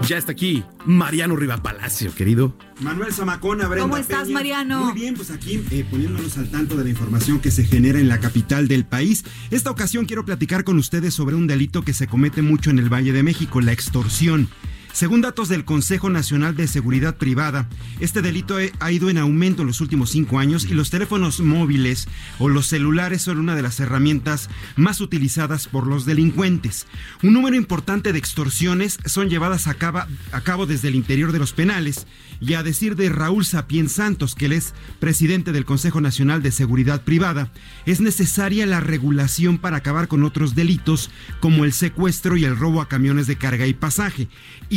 Ya está aquí Mariano Riva Palacio, querido. Manuel Zamacona, Brenda ¿Cómo estás, Peña. Mariano? Muy bien, pues aquí eh, poniéndonos al tanto de la información que se genera en la capital del país. Esta ocasión quiero platicar con ustedes sobre un delito que se comete mucho en el Valle de México, la extorsión. Según datos del Consejo Nacional de Seguridad Privada, este delito ha ido en aumento en los últimos cinco años y los teléfonos móviles o los celulares son una de las herramientas más utilizadas por los delincuentes. Un número importante de extorsiones son llevadas a cabo, desde el interior de los penales y a decir de Raúl Sapien Santos, que él es presidente del Consejo Nacional de Seguridad Privada, es necesaria la regulación para acabar con otros delitos como el secuestro y el robo a camiones de carga y pasaje.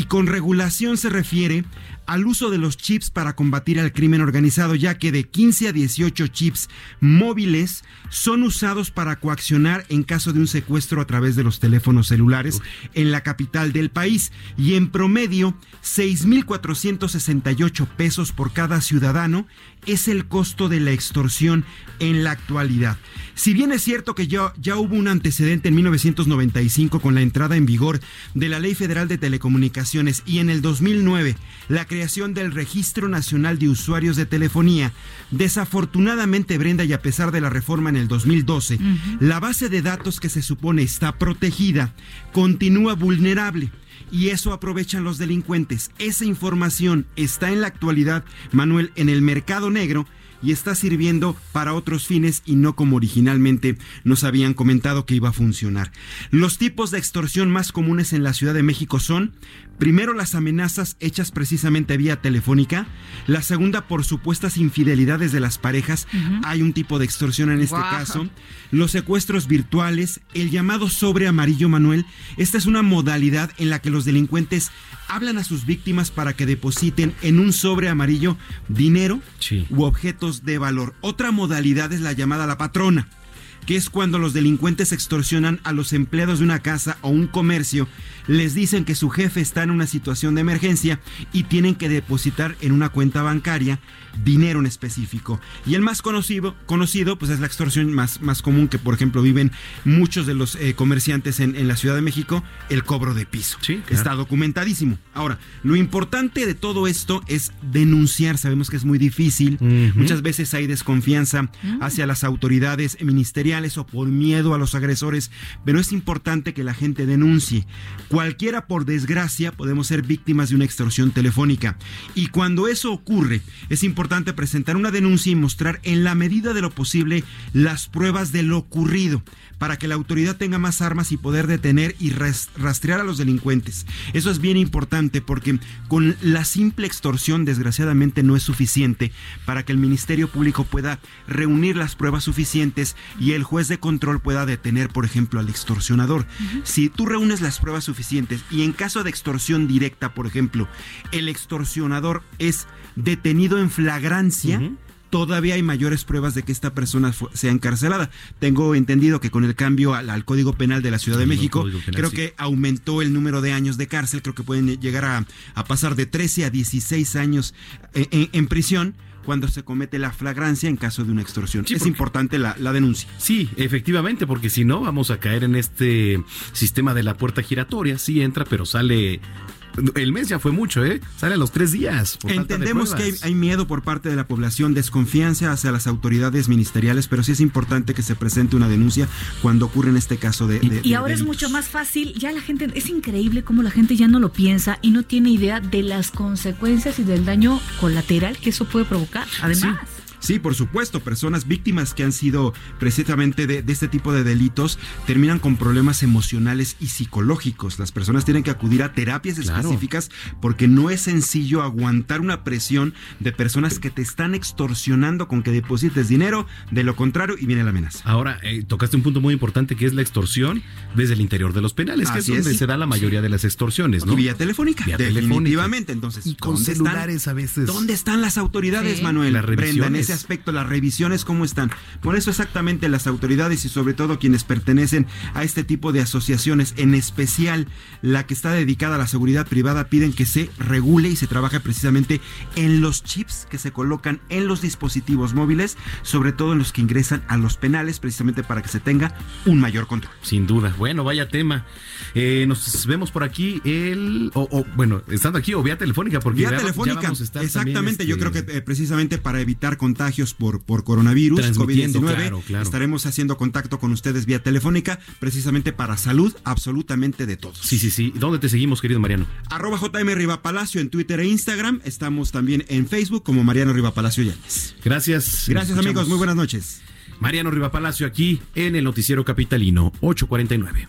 Con regulación se refiere al uso de los chips para combatir al crimen organizado, ya que de 15 a 18 chips móviles son usados para coaccionar en caso de un secuestro a través de los teléfonos celulares en la capital del país. Y en promedio, 6.468 pesos por cada ciudadano es el costo de la extorsión en la actualidad. Si bien es cierto que ya, ya hubo un antecedente en 1995 con la entrada en vigor de la Ley Federal de Telecomunicaciones y en el 2009 la creación del Registro Nacional de Usuarios de Telefonía, desafortunadamente Brenda y a pesar de la reforma en el 2012, la base de datos que se supone está protegida continúa vulnerable y eso aprovechan los delincuentes. Esa información está en la actualidad, Manuel, en el mercado negro y está sirviendo para otros fines y no como originalmente nos habían comentado que iba a funcionar. Los tipos de extorsión más comunes en la Ciudad de México son, primero, las amenazas hechas precisamente vía telefónica, la segunda, por supuestas infidelidades de las parejas, hay un tipo de extorsión en este caso, los secuestros virtuales, el llamado sobre amarillo, Manuel, esta es una modalidad en la que los delincuentes hablan a sus víctimas para que depositen en un sobre amarillo dinero u objetos de valor. Otra modalidad es la llamada la patrona, que es cuando los delincuentes extorsionan a los empleados de una casa o un comercio, les dicen que su jefe está en una situación de emergencia y tienen que depositar en una cuenta bancaria dinero en específico. Y el más conocido, conocido pues es la extorsión más, más común que por ejemplo viven muchos de los eh, comerciantes en, en la Ciudad de México, el cobro de piso. Está documentadísimo. Ahora, lo importante de todo esto es denunciar. Sabemos que es muy difícil. Muchas veces hay desconfianza hacia las autoridades ministeriales o por miedo a los agresores, pero es importante que la gente denuncie. Cualquiera, por desgracia, podemos ser víctimas de una extorsión telefónica. Y cuando eso ocurre, es importante presentar una denuncia y mostrar en la medida de lo posible las pruebas de lo ocurrido para que la autoridad tenga más armas y poder detener y ras- rastrear a los delincuentes. Eso es bien importante porque con la simple extorsión desgraciadamente no es suficiente para que el Ministerio Público pueda reunir las pruebas suficientes y el juez de control pueda detener, por ejemplo, al extorsionador. Si tú reúnes las pruebas suficientes y en caso de extorsión directa, por ejemplo, el extorsionador es detenido en flagrancia, todavía hay mayores pruebas de que esta persona sea encarcelada. Tengo entendido que con el cambio al, al Código Penal de la Ciudad de Sí, México, Penal, creo sí. que aumentó el número de años de cárcel, creo que pueden llegar a, a pasar de 13 a 16 años eh, en, en prisión cuando se comete la flagrancia en caso de una extorsión. es importante la, la denuncia. Sí, efectivamente, porque si no vamos a caer en este sistema de la puerta giratoria. Sí entra, pero sale. El mes ya fue mucho, ¿eh? Sale a los tres días. Entendemos que hay, miedo por parte de la población, desconfianza hacia las autoridades ministeriales, pero sí es importante que se presente una denuncia cuando ocurre en este caso de... de- Y de ahora es mucho más fácil, ya la gente, es increíble cómo la gente ya no lo piensa y no tiene idea de las consecuencias y del daño colateral que eso puede provocar. Además, Sí, por supuesto, personas víctimas que han sido precisamente de, de este tipo de delitos terminan con problemas emocionales y psicológicos. Las personas tienen que acudir a terapias Claro. específicas porque no es sencillo aguantar una presión de personas que te están extorsionando con que deposites dinero, de lo contrario y viene la amenaza. Ahora, eh, tocaste un punto muy importante que es la extorsión desde el interior de los penales, que es donde es. se da la mayoría de las extorsiones, ¿no? Y vía telefónica, Vía definitivamente. Entonces, Y con ¿dónde celulares están, a veces. ¿Dónde están las autoridades, Sí. Manuel? Las Brenda, en revisiones. Ese aspecto, las revisiones, ¿cómo están? Por eso exactamente las autoridades y sobre todo quienes pertenecen a este tipo de asociaciones, en especial la que está dedicada a la seguridad privada, piden que se regule y se trabaje precisamente en los chips que se colocan en los dispositivos móviles, sobre todo en los que ingresan a los penales, precisamente para que se tenga un mayor control. Sin duda. Bueno, vaya tema. Eh, nos vemos por aquí el. O, o, bueno, estando aquí o vía telefónica, porque Vía ya- ya telefónica, vamos a estar exactamente. también, Yo este, creo que eh, precisamente para evitar contagios por, por coronavirus, Transmitiendo, COVID-19, claro, claro. estaremos haciendo contacto con ustedes vía telefónica, precisamente para salud absolutamente de todos. Sí, sí, sí. ¿Dónde te seguimos, querido Mariano? Arroba JM Riva Palacio en Twitter e Instagram. Estamos también en Facebook como Mariano Riva Palacio Yáñez. Gracias. Gracias, amigos. Muy buenas noches. Mariano Riva Palacio aquí en el Noticiero Capitalino 849.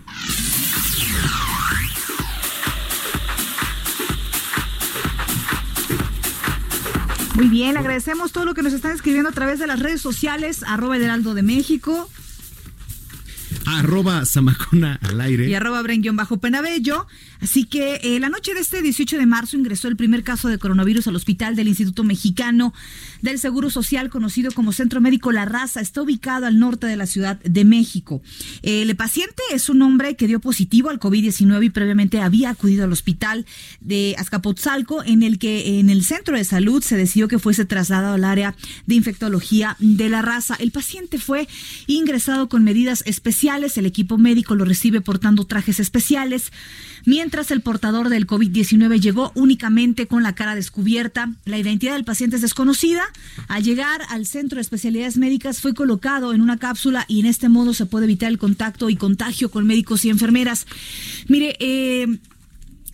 Muy bien, agradecemos todo lo que nos están escribiendo a través de las redes sociales, arroba Heraldo de México Arroba Zamacona al aire. y arroba bajo penabello Así que eh, la noche de este 18 de marzo ingresó el primer caso de coronavirus al hospital del Instituto Mexicano del Seguro Social, conocido como Centro Médico La Raza. Está ubicado al norte de la Ciudad de México. El paciente es un hombre que dio positivo al COVID-19 y previamente había acudido al hospital de Azcapotzalco, en el que en el centro de salud se decidió que fuese trasladado al área de infectología de la raza. El paciente fue ingresado con medidas especiales. El equipo médico lo recibe portando trajes especiales. Mientras el portador del COVID-19 llegó únicamente con la cara descubierta, la identidad del paciente es desconocida. Al llegar al centro de especialidades médicas fue colocado en una cápsula y en este modo se puede evitar el contacto y contagio con médicos y enfermeras. Mire, eh,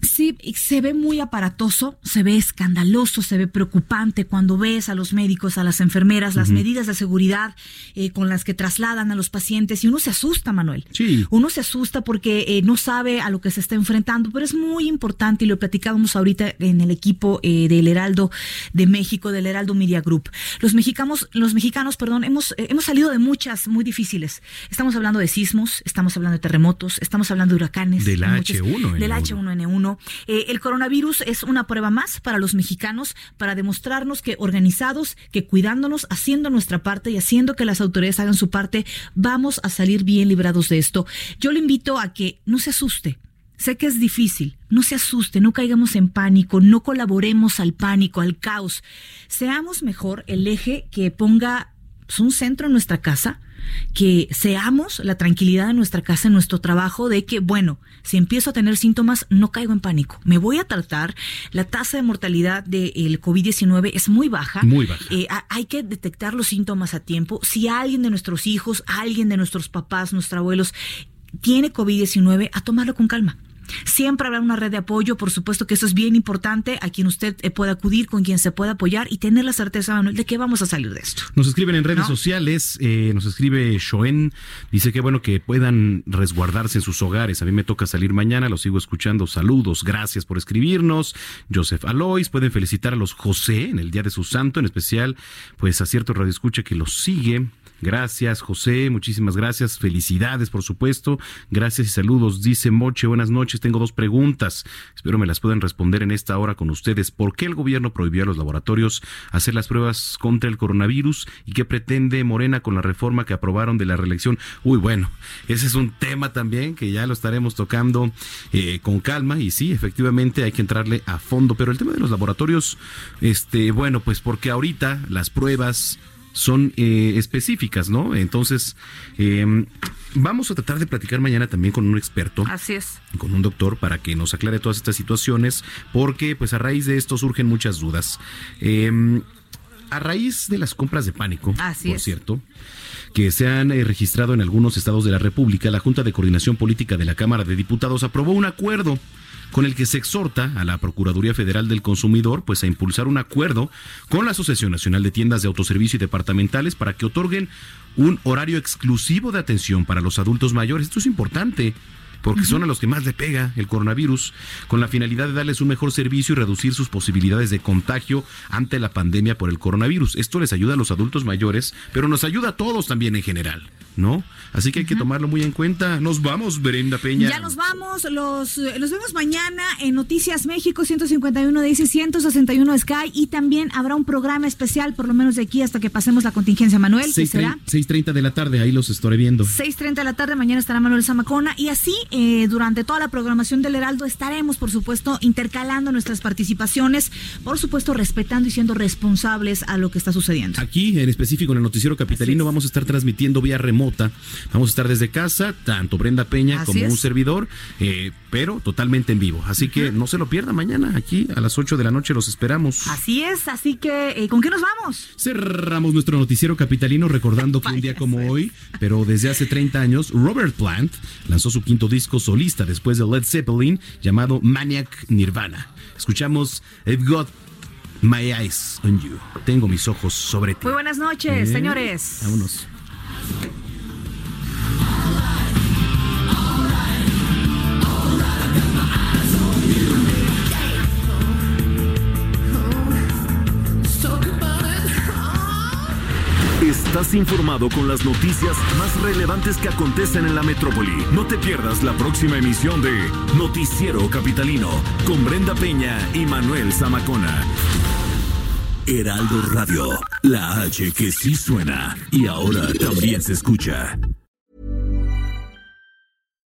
Sí, se ve muy aparatoso, se ve escandaloso, se ve preocupante cuando ves a los médicos, a las enfermeras, las medidas de seguridad eh, con las que trasladan a los pacientes y uno se asusta, Manuel. Sí. Uno se asusta porque eh, no sabe a lo que se está enfrentando, pero es muy importante y lo platicábamos ahorita en el equipo eh, del Heraldo de México, del Heraldo Media Group. Los mexicanos, los mexicanos, perdón, hemos, eh, hemos salido de muchas muy difíciles. Estamos hablando de sismos, estamos hablando de terremotos, estamos hablando de huracanes. Del muchas- H1N1. Del H1N1. Eh, el coronavirus es una prueba más para los mexicanos para demostrarnos que organizados, que cuidándonos, haciendo nuestra parte y haciendo que las autoridades hagan su parte, vamos a salir bien librados de esto. Yo le invito a que no se asuste. Sé que es difícil, no se asuste, no caigamos en pánico, no colaboremos al pánico, al caos. Seamos mejor el eje que ponga pues, un centro en nuestra casa, que seamos la tranquilidad de nuestra casa, en nuestro trabajo, de que, bueno, si empiezo a tener síntomas, no caigo en pánico. Me voy a tratar. La tasa de mortalidad del COVID-19 es muy baja. Muy baja. Eh, ha- hay que detectar los síntomas a tiempo. Si alguien de nuestros hijos, alguien de nuestros papás, nuestros abuelos tiene COVID-19, a tomarlo con calma. Siempre habrá una red de apoyo, por supuesto que eso es bien importante, a quien usted eh, pueda acudir, con quien se pueda apoyar y tener la certeza, Manuel, de que vamos a salir de esto. Nos escriben en redes ¿No? sociales, eh, nos escribe Shoen, dice que bueno que puedan resguardarse en sus hogares. A mí me toca salir mañana, los sigo escuchando. Saludos, gracias por escribirnos. Joseph Alois, pueden felicitar a los José en el día de su santo, en especial pues a cierto radio escucha que los sigue. Gracias, José, muchísimas gracias. Felicidades, por supuesto. Gracias y saludos. Dice Moche, buenas noches. Tengo dos preguntas. Espero me las puedan responder en esta hora con ustedes. ¿Por qué el gobierno prohibió a los laboratorios hacer las pruebas contra el coronavirus? ¿Y qué pretende Morena con la reforma que aprobaron de la reelección? Uy, bueno, ese es un tema también que ya lo estaremos tocando eh, con calma. Y sí, efectivamente hay que entrarle a fondo. Pero el tema de los laboratorios, este, bueno, pues porque ahorita las pruebas son eh, específicas, ¿no? Entonces, eh, vamos a tratar de platicar mañana también con un experto Así es. con un doctor para que nos aclare todas estas situaciones, porque pues a raíz de esto surgen muchas dudas. Eh, a raíz de las compras de pánico, Así por es. cierto, que se han eh, registrado en algunos estados de la República, la Junta de Coordinación Política de la Cámara de Diputados aprobó un acuerdo con el que se exhorta a la Procuraduría Federal del Consumidor pues a impulsar un acuerdo con la Asociación Nacional de Tiendas de Autoservicio y Departamentales para que otorguen un horario exclusivo de atención para los adultos mayores. Esto es importante porque son a los que más le pega el coronavirus, con la finalidad de darles un mejor servicio y reducir sus posibilidades de contagio ante la pandemia por el coronavirus. Esto les ayuda a los adultos mayores, pero nos ayuda a todos también en general. ¿no? Así que hay que tomarlo muy en cuenta. Nos vamos, Brenda Peña. Ya nos vamos, los, eh, los vemos mañana en Noticias México 151 de 161 Sky y también habrá un programa especial, por lo menos de aquí hasta que pasemos la contingencia, Manuel. 6.30 de la tarde, ahí los estaré viendo. 6.30 de la tarde, mañana estará Manuel Zamacona y así eh, durante toda la programación del Heraldo estaremos, por supuesto, intercalando nuestras participaciones, por supuesto, respetando y siendo responsables a lo que está sucediendo. Aquí, en específico, en el Noticiero Capitalino, vamos a estar transmitiendo vía remota Vamos a estar desde casa, tanto Brenda Peña como un servidor, eh, pero totalmente en vivo. Así que no se lo pierda mañana, aquí a las 8 de la noche los esperamos. Así es, así que eh, ¿con qué nos vamos? Cerramos nuestro noticiero capitalino recordando que un día como hoy, pero desde hace 30 años, Robert Plant lanzó su quinto disco solista después de Led Zeppelin llamado Maniac Nirvana. Escuchamos I've Got My Eyes on You. Tengo mis ojos sobre ti. Muy buenas noches, ¿Eh? señores. Vámonos. Estás informado con las noticias más relevantes que acontecen en la metrópoli. No te pierdas la próxima emisión de Noticiero Capitalino con Brenda Peña y Manuel Zamacona. Heraldo Radio, la H que sí suena y ahora también se escucha.